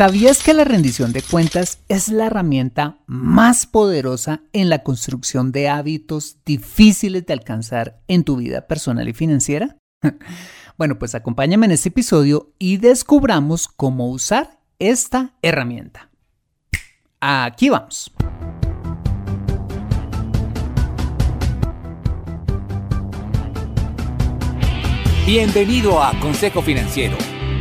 ¿Sabías que la rendición de cuentas es la herramienta más poderosa en la construcción de hábitos difíciles de alcanzar en tu vida personal y financiera? Bueno, pues acompáñame en este episodio y descubramos cómo usar esta herramienta. Aquí vamos. Bienvenido a Consejo Financiero,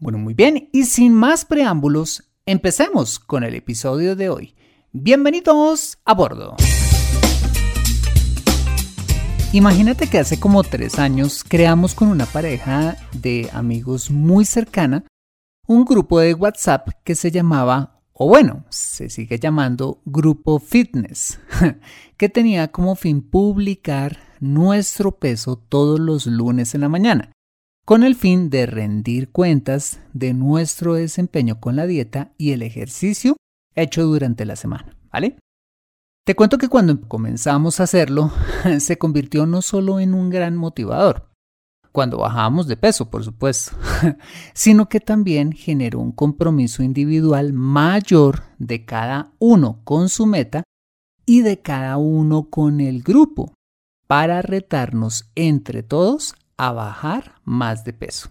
Bueno, muy bien, y sin más preámbulos, empecemos con el episodio de hoy. Bienvenidos a bordo. Imagínate que hace como tres años creamos con una pareja de amigos muy cercana un grupo de WhatsApp que se llamaba, o bueno, se sigue llamando Grupo Fitness, que tenía como fin publicar nuestro peso todos los lunes en la mañana, con el fin de rendir cuentas de nuestro desempeño con la dieta y el ejercicio hecho durante la semana, ¿vale? Te cuento que cuando comenzamos a hacerlo, se convirtió no solo en un gran motivador, cuando bajábamos de peso, por supuesto, sino que también generó un compromiso individual mayor de cada uno con su meta y de cada uno con el grupo, para retarnos entre todos a bajar más de peso.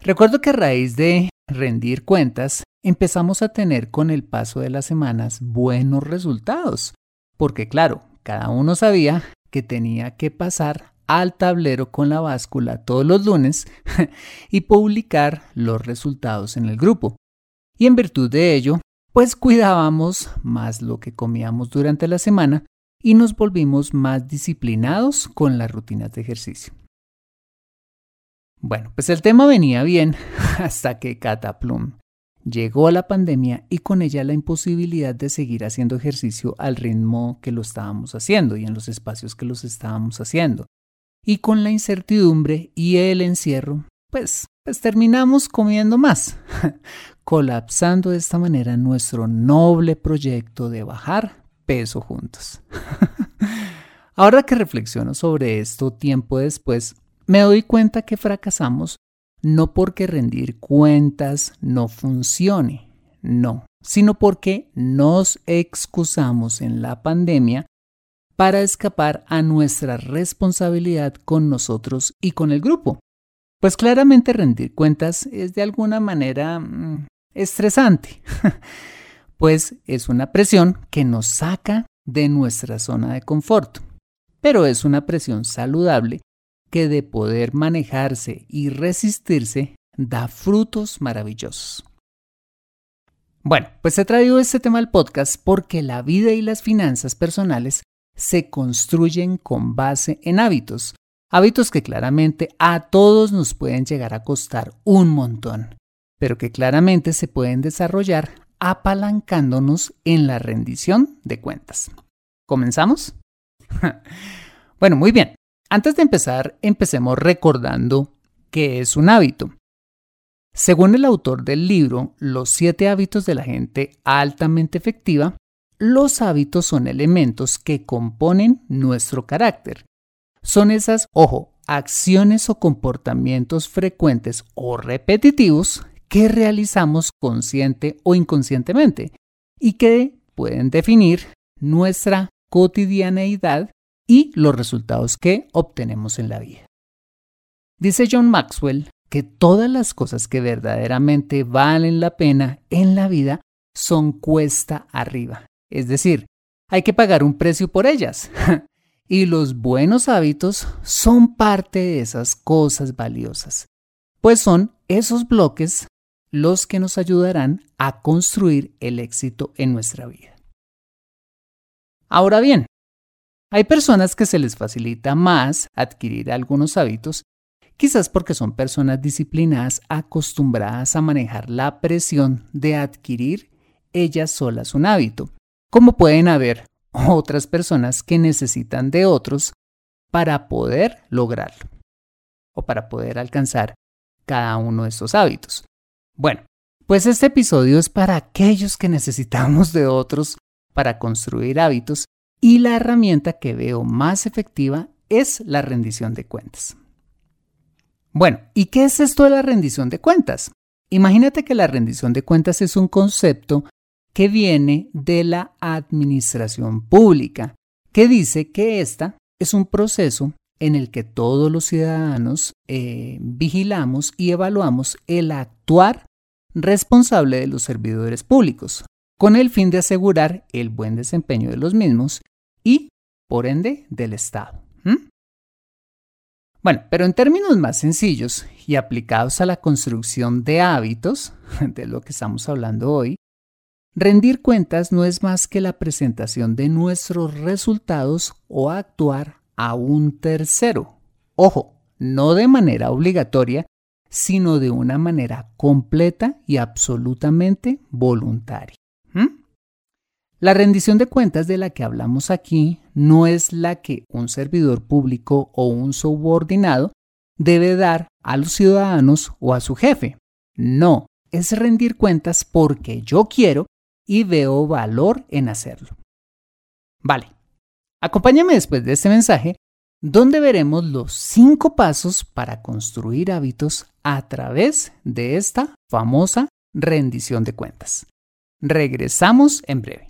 Recuerdo que a raíz de rendir cuentas, empezamos a tener con el paso de las semanas buenos resultados, porque claro, cada uno sabía que tenía que pasar al tablero con la báscula todos los lunes y publicar los resultados en el grupo. Y en virtud de ello, pues cuidábamos más lo que comíamos durante la semana y nos volvimos más disciplinados con las rutinas de ejercicio. Bueno, pues el tema venía bien hasta que Cataplum llegó la pandemia y con ella la imposibilidad de seguir haciendo ejercicio al ritmo que lo estábamos haciendo y en los espacios que los estábamos haciendo. Y con la incertidumbre y el encierro, pues, pues terminamos comiendo más, colapsando de esta manera nuestro noble proyecto de bajar peso juntos. Ahora que reflexiono sobre esto tiempo después, me doy cuenta que fracasamos no porque rendir cuentas no funcione, no, sino porque nos excusamos en la pandemia para escapar a nuestra responsabilidad con nosotros y con el grupo. Pues claramente rendir cuentas es de alguna manera mm, estresante. pues es una presión que nos saca de nuestra zona de confort. Pero es una presión saludable que de poder manejarse y resistirse da frutos maravillosos. Bueno, pues he traído este tema al podcast porque la vida y las finanzas personales se construyen con base en hábitos. Hábitos que claramente a todos nos pueden llegar a costar un montón, pero que claramente se pueden desarrollar apalancándonos en la rendición de cuentas. ¿Comenzamos? bueno, muy bien. Antes de empezar, empecemos recordando qué es un hábito. Según el autor del libro Los siete hábitos de la gente altamente efectiva, los hábitos son elementos que componen nuestro carácter. Son esas, ojo, acciones o comportamientos frecuentes o repetitivos que realizamos consciente o inconscientemente y que pueden definir nuestra cotidianeidad y los resultados que obtenemos en la vida. Dice John Maxwell que todas las cosas que verdaderamente valen la pena en la vida son cuesta arriba. Es decir, hay que pagar un precio por ellas. y los buenos hábitos son parte de esas cosas valiosas, pues son esos bloques los que nos ayudarán a construir el éxito en nuestra vida. Ahora bien, hay personas que se les facilita más adquirir algunos hábitos, quizás porque son personas disciplinadas acostumbradas a manejar la presión de adquirir ellas solas un hábito, como pueden haber otras personas que necesitan de otros para poder lograrlo o para poder alcanzar cada uno de estos hábitos. Bueno, pues este episodio es para aquellos que necesitamos de otros para construir hábitos y la herramienta que veo más efectiva es la rendición de cuentas. Bueno, ¿y qué es esto de la rendición de cuentas? Imagínate que la rendición de cuentas es un concepto que viene de la administración pública, que dice que esta es un proceso en el que todos los ciudadanos eh, vigilamos y evaluamos el actuar responsable de los servidores públicos, con el fin de asegurar el buen desempeño de los mismos y, por ende, del Estado. Bueno, pero en términos más sencillos y aplicados a la construcción de hábitos, de lo que estamos hablando hoy, rendir cuentas no es más que la presentación de nuestros resultados o actuar a un tercero. Ojo, no de manera obligatoria, sino de una manera completa y absolutamente voluntaria. La rendición de cuentas de la que hablamos aquí no es la que un servidor público o un subordinado debe dar a los ciudadanos o a su jefe. No, es rendir cuentas porque yo quiero y veo valor en hacerlo. Vale, acompáñame después de este mensaje donde veremos los cinco pasos para construir hábitos a través de esta famosa rendición de cuentas. Regresamos en breve.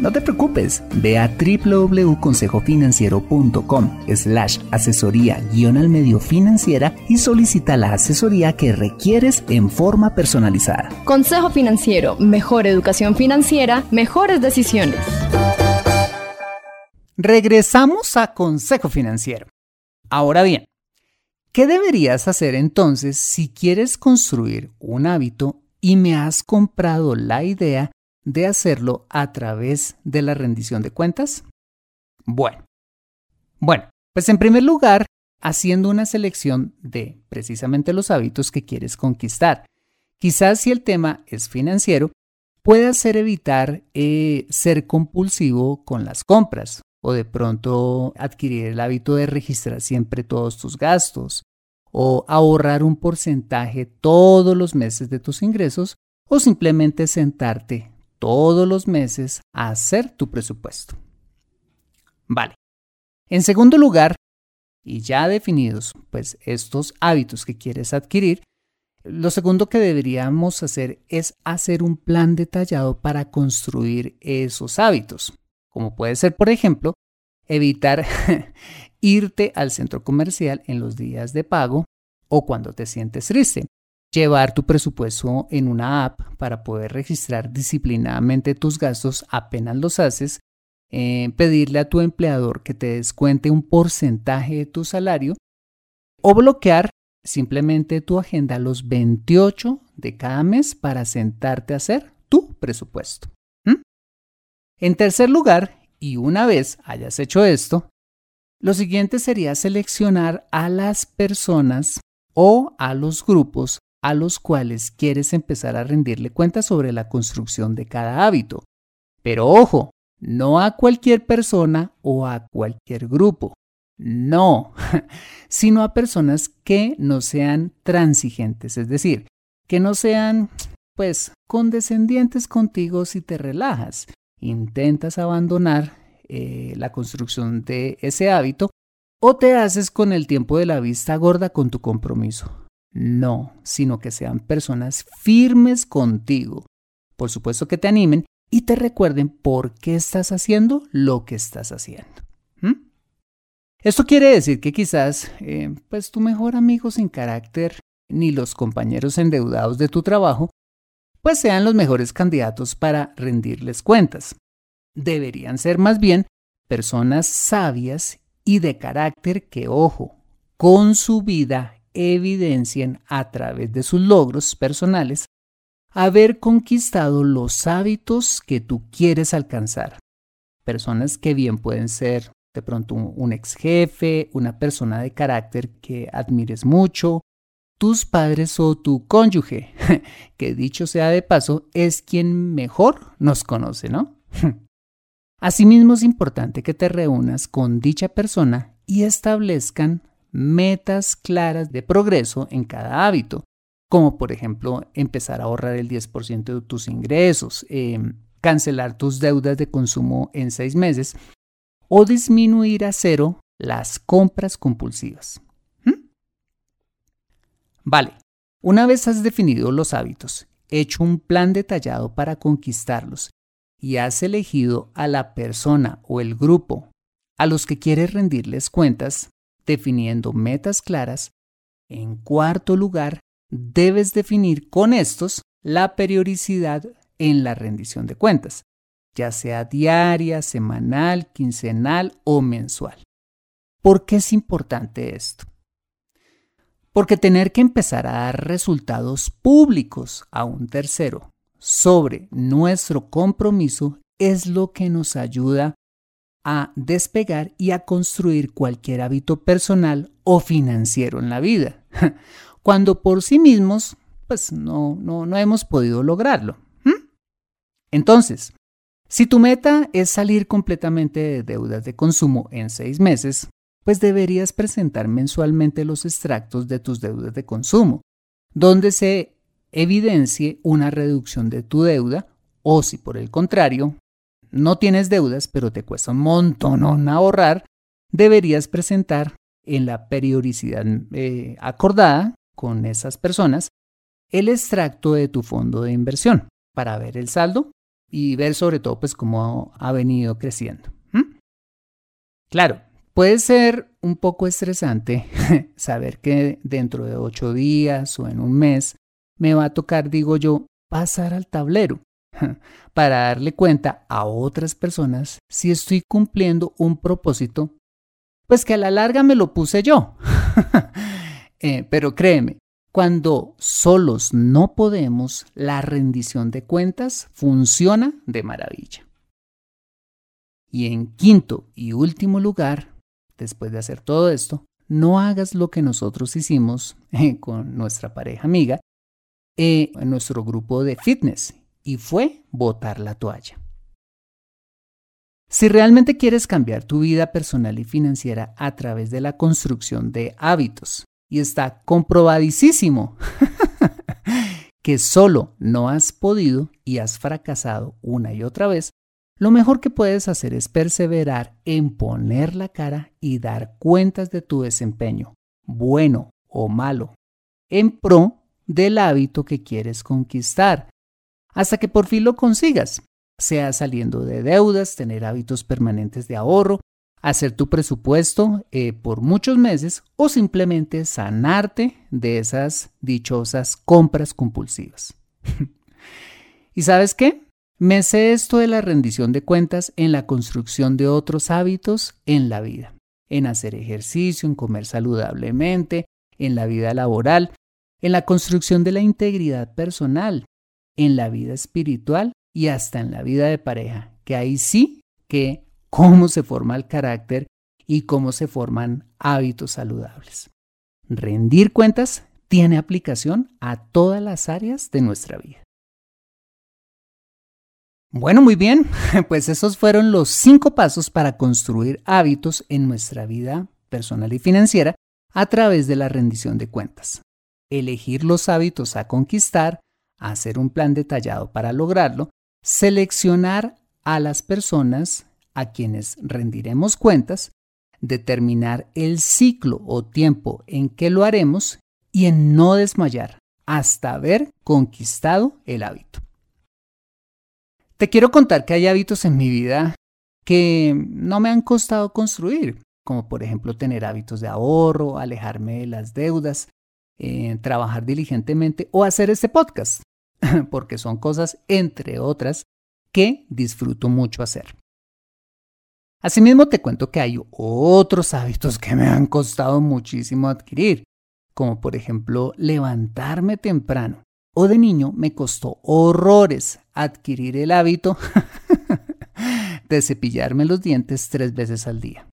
no te preocupes, ve a www.consejofinanciero.com slash asesoría guion al medio financiera y solicita la asesoría que requieres en forma personalizada. Consejo Financiero, mejor educación financiera, mejores decisiones. Regresamos a Consejo Financiero. Ahora bien, ¿qué deberías hacer entonces si quieres construir un hábito y me has comprado la idea de hacerlo a través de la rendición de cuentas? Bueno, bueno, pues en primer lugar, haciendo una selección de precisamente los hábitos que quieres conquistar. Quizás si el tema es financiero, puede ser evitar eh, ser compulsivo con las compras o de pronto adquirir el hábito de registrar siempre todos tus gastos o ahorrar un porcentaje todos los meses de tus ingresos o simplemente sentarte todos los meses a hacer tu presupuesto. Vale. En segundo lugar, y ya definidos pues estos hábitos que quieres adquirir, lo segundo que deberíamos hacer es hacer un plan detallado para construir esos hábitos, como puede ser, por ejemplo, evitar irte al centro comercial en los días de pago o cuando te sientes triste. Llevar tu presupuesto en una app para poder registrar disciplinadamente tus gastos apenas los haces. Eh, pedirle a tu empleador que te descuente un porcentaje de tu salario. O bloquear simplemente tu agenda los 28 de cada mes para sentarte a hacer tu presupuesto. En tercer lugar, y una vez hayas hecho esto, lo siguiente sería seleccionar a las personas o a los grupos a los cuales quieres empezar a rendirle cuentas sobre la construcción de cada hábito. Pero ojo, no a cualquier persona o a cualquier grupo. No, sino a personas que no sean transigentes, es decir, que no sean, pues, condescendientes contigo si te relajas, intentas abandonar eh, la construcción de ese hábito o te haces con el tiempo de la vista gorda con tu compromiso. No, sino que sean personas firmes contigo. Por supuesto que te animen y te recuerden por qué estás haciendo lo que estás haciendo. Esto quiere decir que quizás, eh, pues tu mejor amigo sin carácter ni los compañeros endeudados de tu trabajo, pues sean los mejores candidatos para rendirles cuentas. Deberían ser más bien personas sabias y de carácter que, ojo, con su vida evidencien a través de sus logros personales haber conquistado los hábitos que tú quieres alcanzar. Personas que bien pueden ser de pronto un ex jefe, una persona de carácter que admires mucho, tus padres o tu cónyuge, que dicho sea de paso, es quien mejor nos conoce, ¿no? Asimismo es importante que te reúnas con dicha persona y establezcan metas claras de progreso en cada hábito, como por ejemplo empezar a ahorrar el 10% de tus ingresos, em, cancelar tus deudas de consumo en seis meses o disminuir a cero las compras compulsivas. ¿Mm? Vale, una vez has definido los hábitos, hecho un plan detallado para conquistarlos y has elegido a la persona o el grupo a los que quieres rendirles cuentas, definiendo metas claras, en cuarto lugar, debes definir con estos la periodicidad en la rendición de cuentas ya sea diaria, semanal, quincenal o mensual. ¿Por qué es importante esto? Porque tener que empezar a dar resultados públicos a un tercero sobre nuestro compromiso es lo que nos ayuda a despegar y a construir cualquier hábito personal o financiero en la vida, cuando por sí mismos pues no, no, no hemos podido lograrlo. Entonces, si tu meta es salir completamente de deudas de consumo en seis meses, pues deberías presentar mensualmente los extractos de tus deudas de consumo, donde se evidencie una reducción de tu deuda o si por el contrario no tienes deudas pero te cuesta un montón ahorrar, deberías presentar en la periodicidad eh, acordada con esas personas el extracto de tu fondo de inversión para ver el saldo y ver sobre todo pues cómo ha venido creciendo. Claro, puede ser un poco estresante saber que dentro de ocho días o en un mes me va a tocar, digo yo, pasar al tablero para darle cuenta a otras personas si estoy cumpliendo un propósito, pues que a la larga me lo puse yo. Eh, pero créeme, cuando solos no podemos, la rendición de cuentas funciona de maravilla. Y en quinto y último lugar, después de hacer todo esto, no hagas lo que nosotros hicimos eh, con nuestra pareja amiga eh, en nuestro grupo de fitness, y fue botar la toalla. Si realmente quieres cambiar tu vida personal y financiera a través de la construcción de hábitos y está comprobadísimo que solo no has podido y has fracasado una y otra vez, lo mejor que puedes hacer es perseverar en poner la cara y dar cuentas de tu desempeño, bueno o malo, en pro del hábito que quieres conquistar, hasta que por fin lo consigas, sea saliendo de deudas, tener hábitos permanentes de ahorro, hacer tu presupuesto eh, por muchos meses o simplemente sanarte de esas dichosas compras compulsivas. ¿Y sabes qué? Me sé esto de la rendición de cuentas en la construcción de otros hábitos en la vida, en hacer ejercicio, en comer saludablemente, en la vida laboral, en la construcción de la integridad personal, en la vida espiritual y hasta en la vida de pareja, que ahí sí que cómo se forma el carácter y cómo se forman hábitos saludables. Rendir cuentas tiene aplicación a todas las áreas de nuestra vida. Bueno, muy bien, pues esos fueron los cinco pasos para construir hábitos en nuestra vida personal y financiera a través de la rendición de cuentas. Elegir los hábitos a conquistar, hacer un plan detallado para lograrlo, seleccionar a las personas a quienes rendiremos cuentas, determinar el ciclo o tiempo en que lo haremos y en no desmayar hasta haber conquistado el hábito. Te quiero contar que hay hábitos en mi vida que no me han costado construir, como por ejemplo tener hábitos de ahorro, alejarme de las deudas, eh, trabajar diligentemente o hacer este podcast, porque son cosas, entre otras, que disfruto mucho hacer. Asimismo, te cuento que hay otros hábitos que me han costado muchísimo adquirir, como por ejemplo levantarme temprano. O de niño me costó horrores adquirir el hábito de cepillarme los dientes tres veces al día.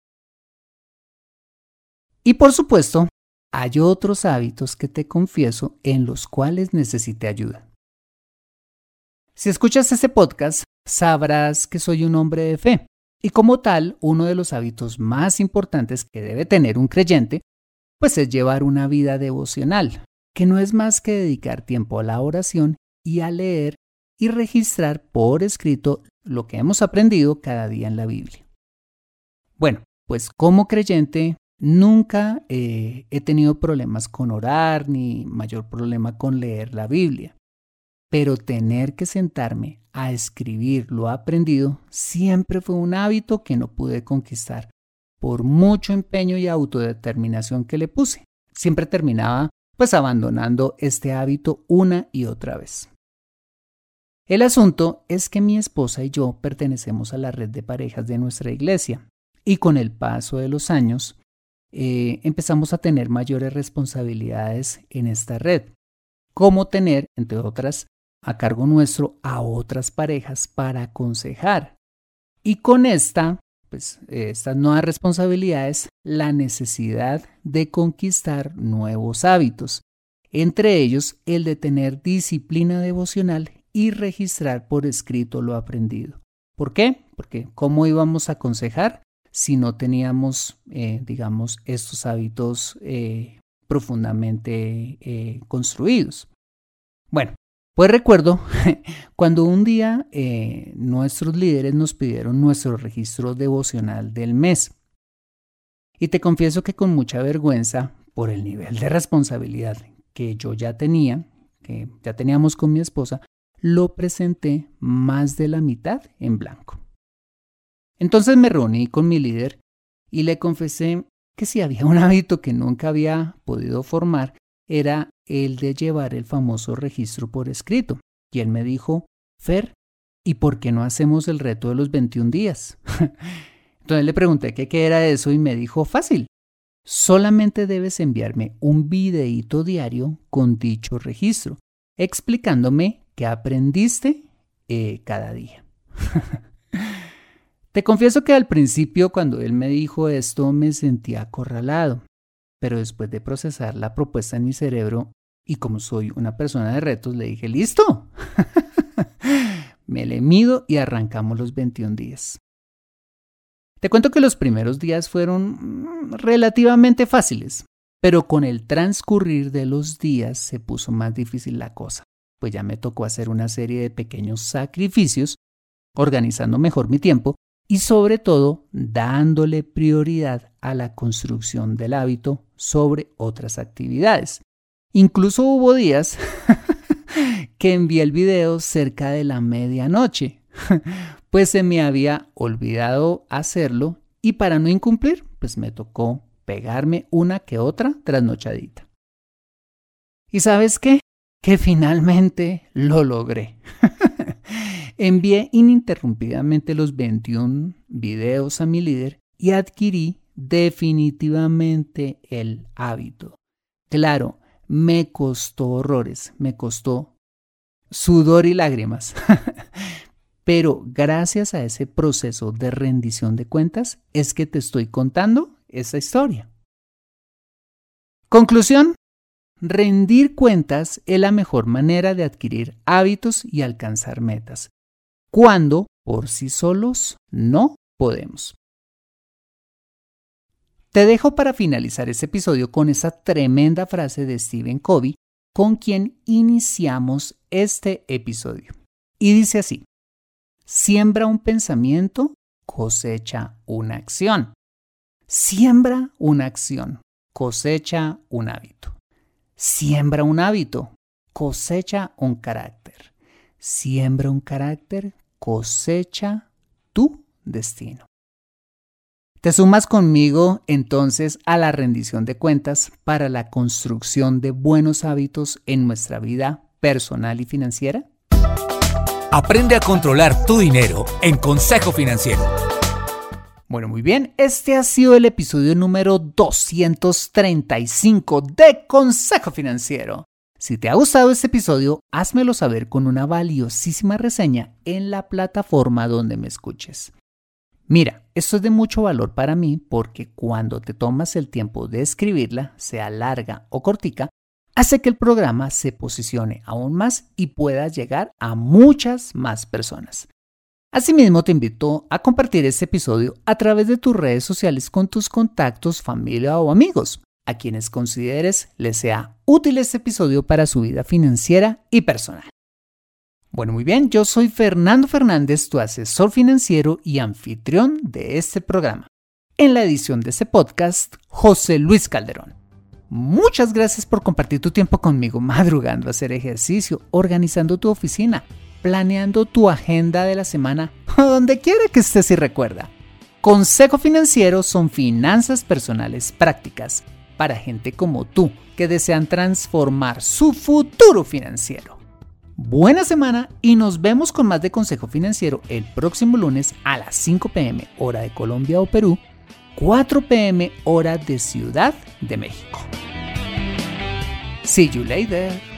Y por supuesto, hay otros hábitos que te confieso en los cuales necesité ayuda. Si escuchas este podcast, sabrás que soy un hombre de fe y como tal, uno de los hábitos más importantes que debe tener un creyente, pues es llevar una vida devocional, que no es más que dedicar tiempo a la oración y a leer y registrar por escrito lo que hemos aprendido cada día en la Biblia. Bueno, pues como creyente nunca eh, he tenido problemas con orar ni mayor problema con leer la Biblia, pero tener que sentarme a escribir lo aprendido siempre fue un hábito que no pude conquistar por mucho empeño y autodeterminación que le puse. Siempre terminaba pues abandonando este hábito una y otra vez. El asunto es que mi esposa y yo pertenecemos a la red de parejas de nuestra iglesia y con el paso de los años eh, empezamos a tener mayores responsabilidades en esta red, como tener, entre otras, a cargo nuestro a otras parejas para aconsejar. Y con esta pues, estas nuevas responsabilidades, la necesidad de conquistar nuevos hábitos, entre ellos el de tener disciplina devocional y registrar por escrito lo aprendido. ¿Por qué? Porque ¿cómo íbamos a aconsejar si no teníamos, eh, digamos, estos hábitos eh, profundamente eh, construidos? Bueno, pues recuerdo cuando un día nuestros líderes nos pidieron nuestro registro devocional del mes. Y te confieso que con mucha vergüenza, por el nivel de responsabilidad que yo ya tenía, que ya teníamos con mi esposa, lo presenté más de la mitad en blanco. Entonces me reuní con mi líder y le confesé que si había un hábito que nunca había podido formar, era el de llevar el famoso registro por escrito. Y él me dijo, Fer, ¿y por qué no hacemos el reto de los 21 días? Entonces le pregunté qué, era eso y me dijo, fácil, solamente debes enviarme un videíto diario con dicho registro, explicándome qué aprendiste eh, cada día. Te confieso que al principio cuando él me dijo esto me sentía acorralado pero después de procesar la propuesta en mi cerebro y como soy una persona de retos, le dije, listo. Me le mido y arrancamos los 21 días. Te cuento que los primeros días fueron mm, relativamente fáciles, pero con el transcurrir de los días se puso más difícil la cosa, pues ya me tocó hacer una serie de pequeños sacrificios, organizando mejor mi tiempo y sobre todo dándole prioridad a la construcción del hábito sobre otras actividades. Incluso hubo días que envié el video cerca de la medianoche, pues se me había olvidado hacerlo y para no incumplir, pues me tocó pegarme una que otra trasnochadita. ¿Y sabes qué? Que finalmente lo logré. Envié ininterrumpidamente los 21 videos a mi líder y adquirí definitivamente el hábito. Claro, me costó horrores, me costó sudor y lágrimas. Pero gracias a ese proceso de rendición de cuentas es que te estoy contando esa historia. Conclusión. Rendir cuentas es la mejor manera de adquirir hábitos y alcanzar metas, cuando por sí solos no podemos. Te dejo para finalizar este episodio con esa tremenda frase de Stephen Covey con quien iniciamos este episodio. Y dice así, siembra un pensamiento, cosecha una acción. Siembra una acción, cosecha un hábito. Siembra un hábito, cosecha un carácter. Siembra un carácter, cosecha tu destino. ¿Te sumas conmigo entonces a la rendición de cuentas para la construcción de buenos hábitos en nuestra vida personal y financiera? Aprende a controlar tu dinero en Consejo Financiero. Bueno, muy bien, este ha sido el episodio número 235 de Consejo Financiero. Si te ha gustado este episodio, házmelo saber con una valiosísima reseña en la plataforma donde me escuches. Mira, esto es de mucho valor para mí porque cuando te tomas el tiempo de escribirla, sea larga o cortica, hace que el programa se posicione aún más y pueda llegar a muchas más personas. Asimismo, te invito a compartir este episodio a través de tus redes sociales con tus contactos, familia o amigos, a quienes consideres les sea útil este episodio para su vida financiera y personal. Bueno, muy bien, yo soy Fernando Fernández, tu asesor financiero y anfitrión de este programa. En la edición de este podcast, José Luis Calderón. Muchas gracias por compartir tu tiempo conmigo madrugando hacer ejercicio, organizando tu oficina, planeando tu agenda de la semana o donde quiera que estés y recuerda. Consejo Financiero son finanzas personales prácticas para gente como tú que desean transformar su futuro financiero. Buena semana y nos vemos con más de Consejo Financiero el próximo lunes a las 5 pm hora de Colombia o Perú, 4 pm hora de Ciudad de México. See you later.